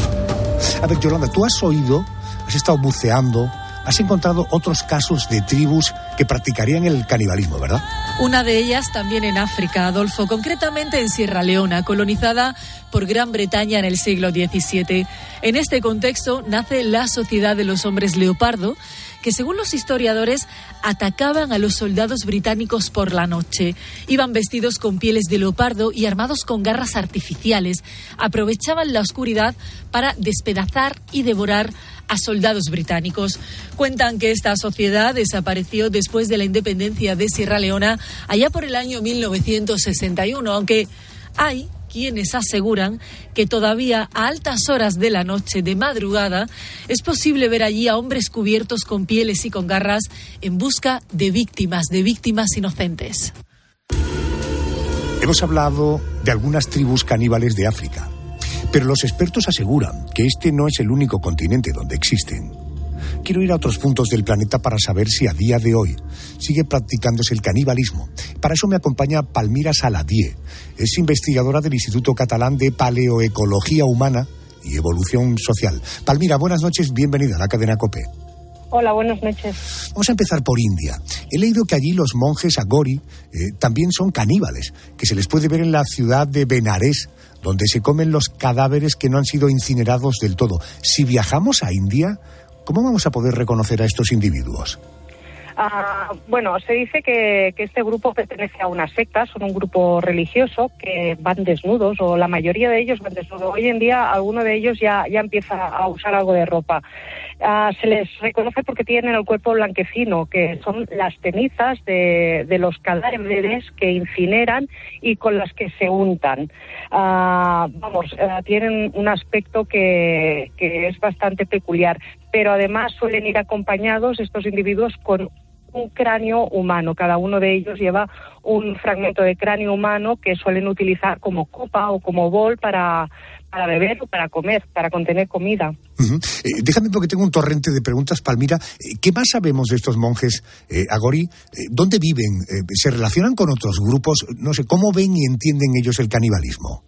A ver, Yolanda, tú has oído, has estado buceando, has encontrado otros casos de tribus que practicarían el canibalismo, ¿verdad? Una de ellas también en África, Adolfo, concretamente en Sierra Leona, colonizada por Gran Bretaña en el siglo XVII. En este contexto nace la Sociedad de los Hombres Leopardo, que según los historiadores atacaban a los soldados británicos por la noche. Iban vestidos con pieles de leopardo y armados con garras artificiales. Aprovechaban la oscuridad para despedazar y devorar a soldados británicos. Cuentan que esta sociedad desapareció después de la independencia de Sierra Leona allá por el año 1961, aunque hay quienes aseguran que todavía a altas horas de la noche, de madrugada, es posible ver allí a hombres cubiertos con pieles y con garras en busca de víctimas, de víctimas inocentes. Hemos hablado de algunas tribus caníbales de África, pero los expertos aseguran que este no es el único continente donde existen. Quiero ir a otros puntos del planeta para saber si a día de hoy sigue practicándose el canibalismo. Para eso me acompaña Palmira Saladier. Es investigadora del Instituto Catalán de Paleoecología Humana y Evolución Social. Palmira, buenas noches, bienvenida a la cadena COPE. Hola, buenas noches. Vamos a empezar por India. He leído que allí los monjes Agori eh, también son caníbales, que se les puede ver en la ciudad de Benares, donde se comen los cadáveres que no han sido incinerados del todo. Si viajamos a India, ¿cómo vamos a poder reconocer a estos individuos? Ah, bueno, se dice que, que, este grupo pertenece a una secta, son un grupo religioso que van desnudos, o la mayoría de ellos van desnudos. Hoy en día, alguno de ellos ya, ya empieza a usar algo de ropa. Ah, se les reconoce porque tienen el cuerpo blanquecino, que son las cenizas de, de los cadáveres que incineran y con las que se untan. Ah, vamos, ah, tienen un aspecto que, que es bastante peculiar, pero además suelen ir acompañados estos individuos con un cráneo humano. Cada uno de ellos lleva un fragmento de cráneo humano que suelen utilizar como copa o como bol para, para beber o para comer, para contener comida. Eh, déjame porque tengo un torrente de preguntas, Palmira. Eh, ¿Qué más sabemos de estos monjes eh, Agori? ¿Dónde viven? ¿Se relacionan con otros grupos? No sé, ¿cómo ven y entienden ellos el canibalismo?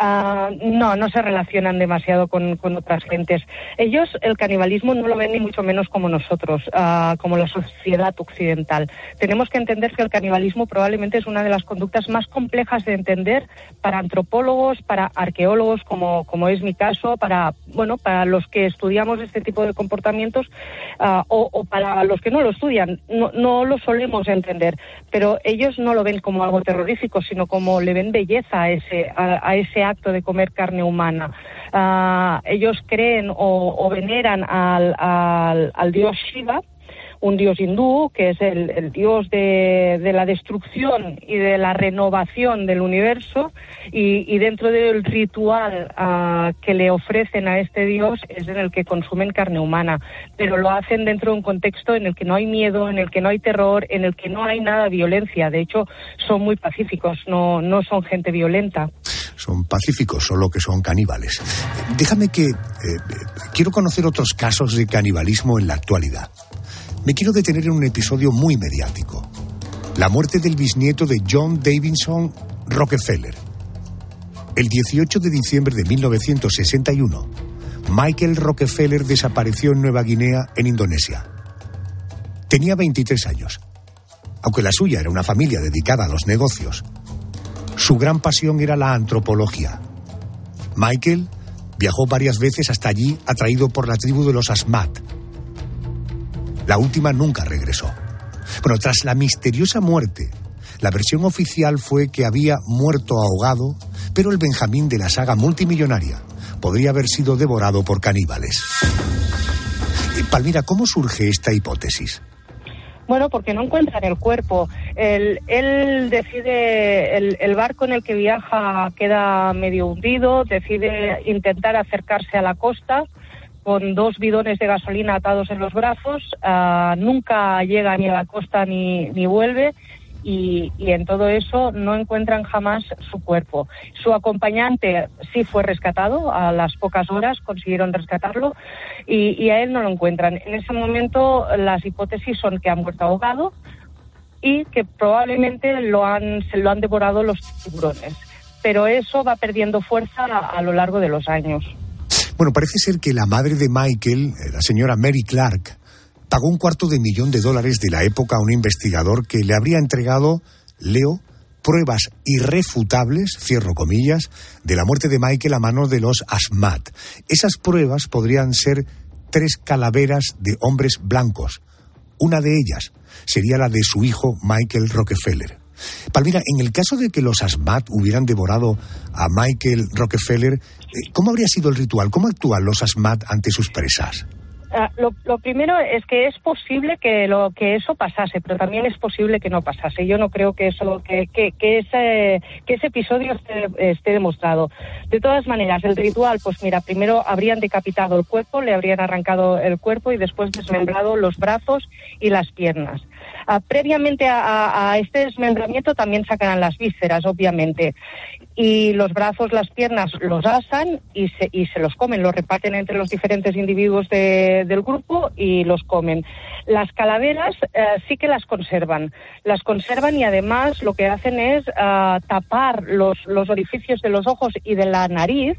Uh, no, no se relacionan demasiado con, otras gentes. Ellos el canibalismo no lo ven ni mucho menos como nosotros, uh, como la sociedad occidental. Tenemos que entender que el canibalismo probablemente es una de las conductas más complejas de entender para antropólogos, para arqueólogos, como, es mi caso, para bueno, para los que estudiamos este tipo de comportamientos uh, o, para los que no lo estudian. No, no lo solemos entender, pero ellos no lo ven como algo terrorífico, sino como le ven belleza a ese a, a ese acto de comer carne humana. Uh, ellos creen o, veneran al, dios Shiva, un dios hindú, que es el, dios de, de, la destrucción y de la renovación del universo, y, y dentro del ritual uh, que le ofrecen a este dios es en el que consumen carne humana, pero lo hacen dentro de un contexto en el que no hay miedo, en el que no hay terror, en el que no hay nada de violencia. De hecho, son muy pacíficos, no, no son gente violenta son pacíficos, solo que son caníbales. Déjame que eh, quiero conocer otros casos de canibalismo en la actualidad. Me quiero detener en un episodio muy mediático. La muerte del bisnieto de John Davidson Rockefeller. El 18 de diciembre de 1961, Michael Rockefeller desapareció en Nueva Guinea, en Indonesia. Tenía 23 años. Aunque la suya era una familia dedicada a los negocios, su gran pasión era la antropología. Michael viajó varias veces hasta allí atraído por la tribu de los Asmat. La última nunca regresó. Bueno, tras la misteriosa muerte, la versión oficial fue que había muerto ahogado, pero el Benjamín de la saga multimillonaria podría haber sido devorado por caníbales. Palmira, ¿cómo surge esta hipótesis? Bueno, porque no encuentran el cuerpo. El, él decide, el, el, barco en el que viaja queda medio hundido, decide intentar acercarse a la costa con dos bidones de gasolina atados en los brazos. Uh, nunca llega ni a la costa ni, ni vuelve. Y, y, en todo eso no encuentran jamás su cuerpo. Su acompañante sí fue rescatado, a las pocas horas consiguieron rescatarlo y, y, a él no lo encuentran. En ese momento las hipótesis son que ha muerto ahogado y que probablemente lo han, se lo han devorado los tiburones. Pero eso va perdiendo fuerza a, a lo largo de los años. Bueno, parece ser que la madre de Michael, la señora Mary Clark, pagó un cuarto de millón de dólares de la época a un investigador que le habría entregado, leo, pruebas irrefutables, cierro comillas, de la muerte de Michael a manos de los Asmat. Esas pruebas podrían ser tres calaveras de hombres blancos. Una de ellas sería la de su hijo Michael Rockefeller. Palmira, en el caso de que los Asmat hubieran devorado a Michael Rockefeller, ¿cómo habría sido el ritual? ¿Cómo actúan los Asmat ante sus presas? Uh, lo, lo, primero es que es posible que lo que eso pasase, pero también es posible que no pasase. Yo no creo que eso que, que, que ese que ese episodio esté, esté, demostrado. De todas maneras, el ritual, pues mira, primero habrían decapitado el cuerpo, le habrían arrancado el cuerpo y después desmembrado los brazos y las piernas. Previamente a, este desmembramiento también sacarán las vísceras, obviamente. Y los brazos, las piernas los asan y se, y se los comen, los reparten entre los diferentes individuos de, del grupo y los comen. Las calaveras eh, sí que las conservan. Las conservan y además lo que hacen es uh, tapar los, los orificios de los ojos y de la nariz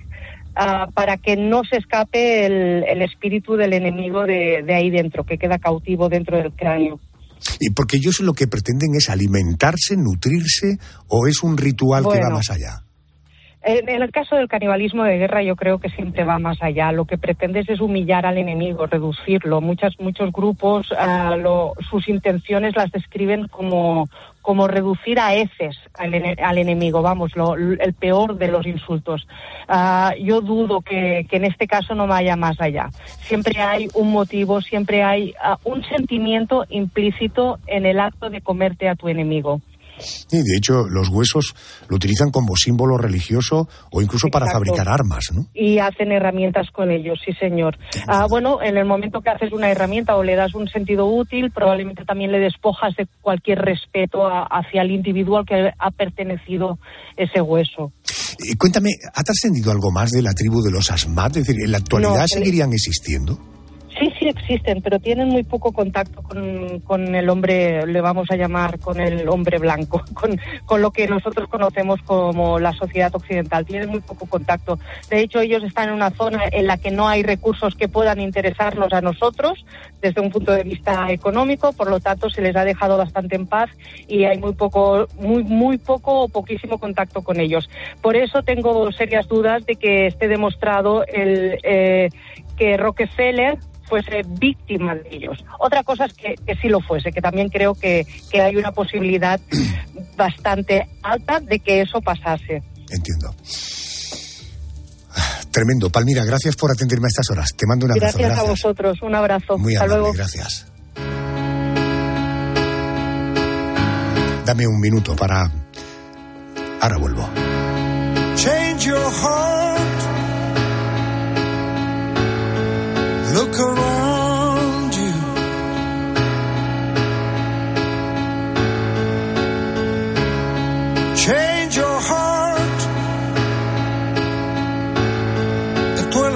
ah, para que no se escape el, espíritu del enemigo de ahí dentro, que queda cautivo dentro del cráneo. Y porque ellos lo que pretenden es alimentarse, nutrirse, o es un ritual que va más allá. En, el caso del canibalismo de guerra, yo creo que siempre va más allá. Lo que pretendes es humillar al enemigo, reducirlo. Muchas, muchos grupos, ah, lo- sus intenciones las describen como, como reducir a heces al, al enemigo, vamos, lo- el peor de los insultos. Ah, yo dudo que, que en este caso no vaya más allá. Siempre hay un motivo, siempre hay ah, un sentimiento implícito en el acto de comerte a tu enemigo. Y de hecho, los huesos lo utilizan como símbolo religioso o incluso para fabricar armas, ¿no? y hacen herramientas con ellos, sí señor. Ah, bueno, en el momento que haces una herramienta o le das un sentido útil, probablemente también le despojas de cualquier respeto a- hacia el individuo al que ha pertenecido ese hueso. Eh, cuéntame, ¿ha trascendido algo más de la tribu de los Asmat? Es decir, ¿en la actualidad No, seguirían existiendo? Sí, existen, pero tienen muy poco contacto con, con el hombre, le vamos a llamar con el hombre blanco, con, con lo que nosotros conocemos como la sociedad occidental. Tienen muy poco contacto. De hecho, ellos están en una zona en la que no hay recursos que puedan interesarnos a nosotros desde un punto de vista económico, por lo tanto, se les ha dejado bastante en paz y hay muy poco, muy, muy poco o poquísimo contacto con ellos. Por eso tengo serias dudas de que esté demostrado el, eh, que Rockefeller fuese víctima de ellos. Otra cosa es que, que sí lo fuese, que también creo que, que hay una posibilidad bastante alta de que eso pasase. Entiendo. Tremendo. Palmira, gracias por atenderme a estas horas. Te mando un abrazo. Gracias, a vosotros. Un abrazo. Muy Hasta amable, luego. gracias. Dame un minuto para... Ahora vuelvo.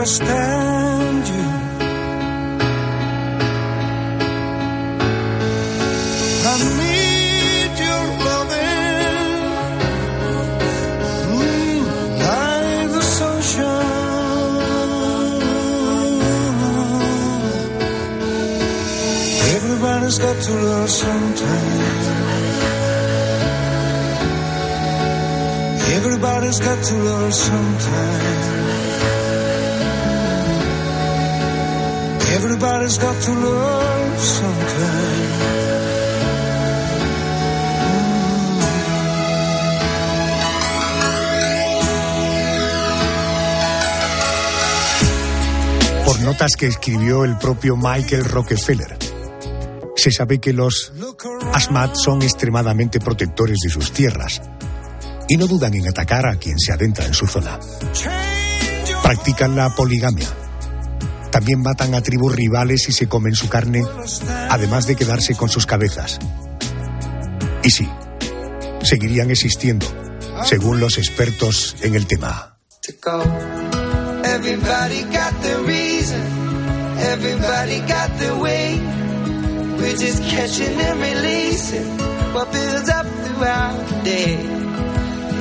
Understand you. I need your loving. Mm, like the sunshine. Everybody's got to learn sometime. Everybody's got to love sometime. Por notas que escribió el propio Michael Rockefeller. Se sabe que los Asmat son extremadamente protectores de sus tierras y no dudan en atacar a quien se adentra en su zona. Practican la poligamia. También matan a tribus rivales y se comen su carne, además de quedarse con sus cabezas. Y sí, seguirían existiendo, según los expertos en el tema.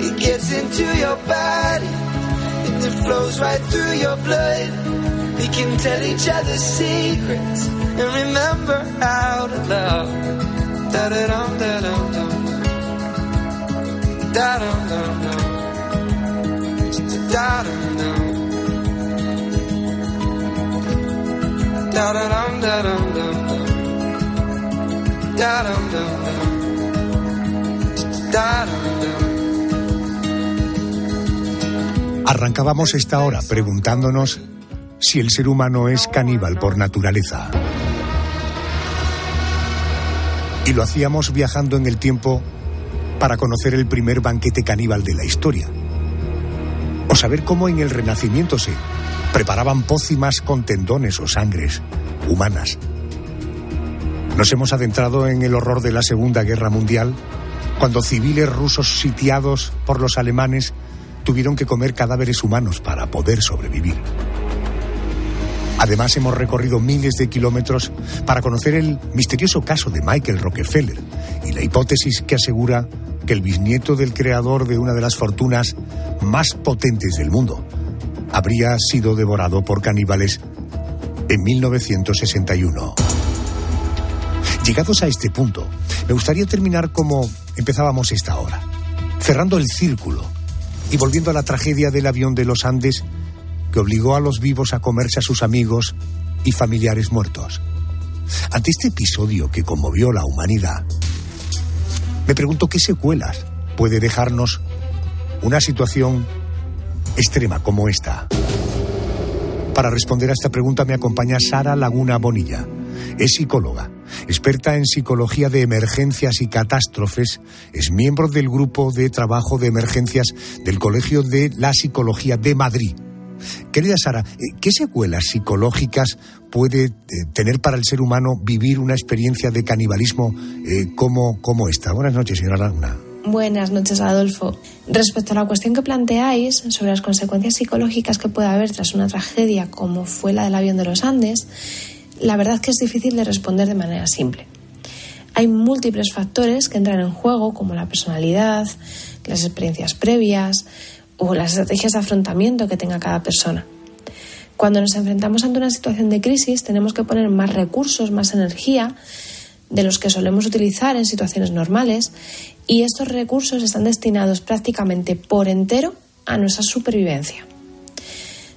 It gets into your body and it flows right through your blood. We can tell each other secrets and remember how to love. Da da. Arrancábamos esta hora preguntándonos si el ser humano es caníbal por naturaleza. Y lo hacíamos viajando en el tiempo para conocer el primer banquete caníbal de la historia. O saber cómo en el Renacimiento se preparaban pócimas con tendones o sangres humanas. Nos hemos adentrado en el horror de la Segunda Guerra Mundial, cuando civiles rusos sitiados por los alemanes tuvieron que comer cadáveres humanos para poder sobrevivir. Además, hemos recorrido miles de kilómetros para conocer el misterioso caso de Michael Rockefeller y la hipótesis que asegura que el bisnieto del creador de una de las fortunas más potentes del mundo habría sido devorado por caníbales en 1961. Llegados a este punto, me gustaría terminar como empezábamos esta hora, cerrando el círculo y volviendo a la tragedia del avión de los Andes que obligó a los vivos a comerse a sus amigos y familiares muertos. Ante este episodio que conmovió la humanidad, me pregunto qué secuelas puede dejarnos una situación extrema como esta. Para responder a esta pregunta me acompaña Sara Laguna Bonilla. Es psicóloga, experta en psicología de emergencias y catástrofes, es miembro del grupo de trabajo de emergencias del Colegio de la Psicología de Madrid. Querida Sara, eh, ¿qué secuelas psicológicas puede eh, tener para el ser humano vivir una experiencia de canibalismo eh, como, como esta? Buenas noches, señora Laguna. Buenas noches, Adolfo. Respecto a la cuestión que planteáis sobre las consecuencias psicológicas que puede haber tras una tragedia como fue la del avión de los Andes, la verdad que es difícil de responder de manera simple. Hay múltiples factores que entran en juego, como la personalidad, las experiencias previas o las estrategias de afrontamiento que tenga cada persona. Cuando nos enfrentamos ante una situación de crisis, tenemos que poner más recursos, más energía de los que solemos utilizar en situaciones normales y estos recursos están destinados prácticamente por entero a nuestra supervivencia.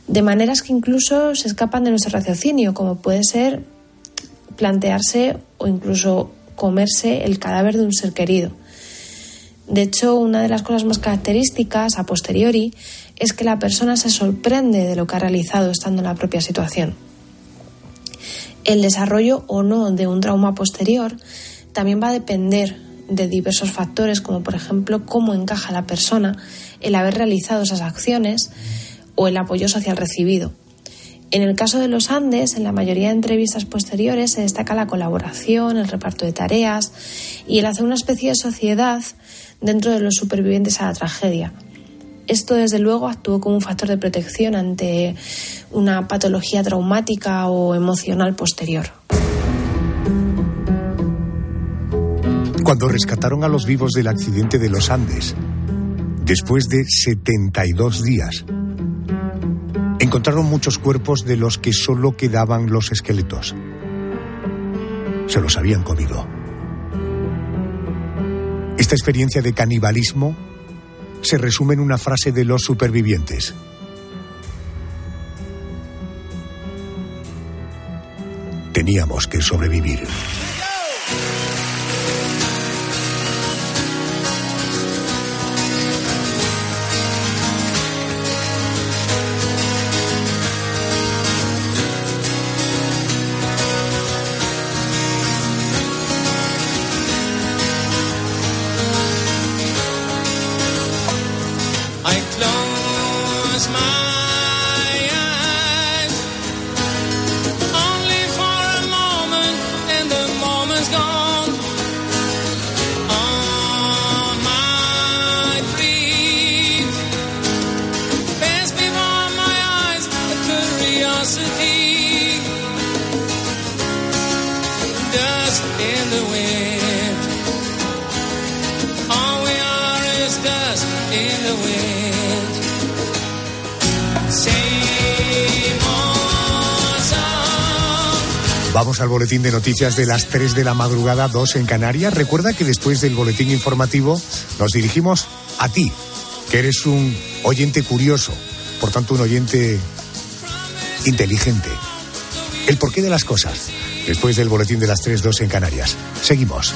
De maneras que incluso se escapan de nuestro raciocinio, como puede ser plantearse o incluso comerse el cadáver de un ser querido. De hecho, una de las cosas más características a posteriori es que la persona se sorprende de lo que ha realizado estando en la propia situación. El desarrollo o no de un trauma posterior también va a depender de diversos factores, como por ejemplo cómo encaja la persona el haber realizado esas acciones o el apoyo social recibido. En el caso de los Andes, en la mayoría de entrevistas posteriores se destaca la colaboración, el reparto de tareas y el hacer una especie de sociedad dentro de los supervivientes a la tragedia. Esto, desde luego, actuó como un factor de protección ante una patología traumática o emocional posterior. Cuando rescataron a los vivos del accidente de los Andes, después de 72 días, encontraron muchos cuerpos de los que solo quedaban los esqueletos. Se los habían comido. Esta experiencia de canibalismo se resume en una frase de los supervivientes. Teníamos que sobrevivir. De noticias de las 3 de la madrugada, 2 en Canarias. Recuerda que después del boletín informativo nos dirigimos a ti, que eres un oyente curioso, por tanto un oyente inteligente. El porqué de las cosas, después del boletín de las 3, 2 en Canarias. Seguimos.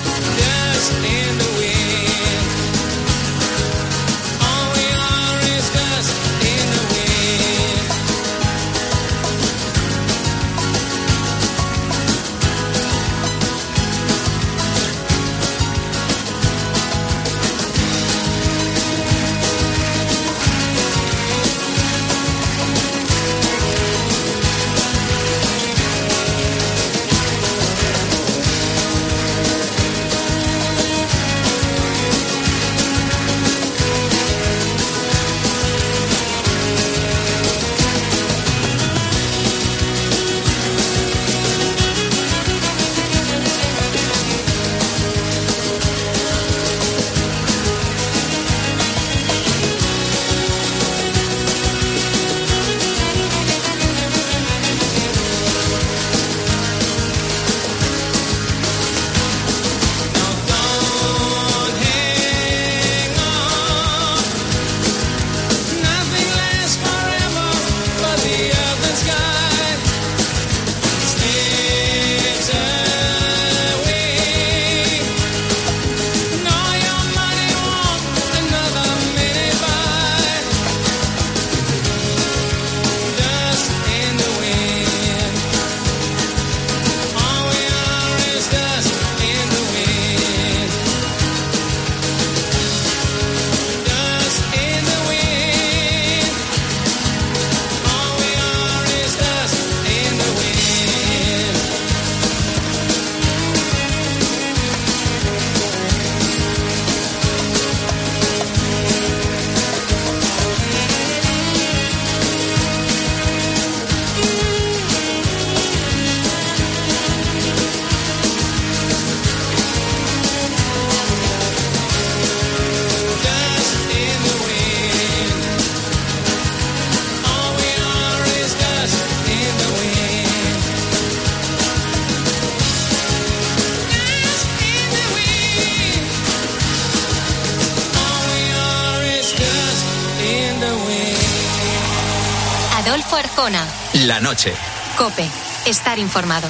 La noche. Cope. Estar informado.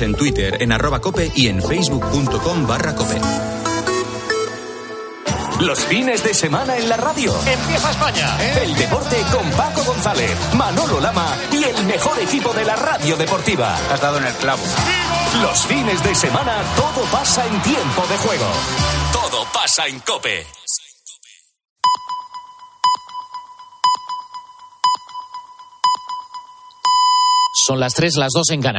En Twitter, en arroba cope y en facebook.com barra cope. Los fines de semana en la radio. Empieza España. ¿eh? El deporte con Paco González, Manolo Lama y el mejor equipo de la radio deportiva. Has dado en el clavo. Los fines de semana todo pasa en tiempo de juego. Todo pasa en cope. Son las 3, las 2 en Canarias.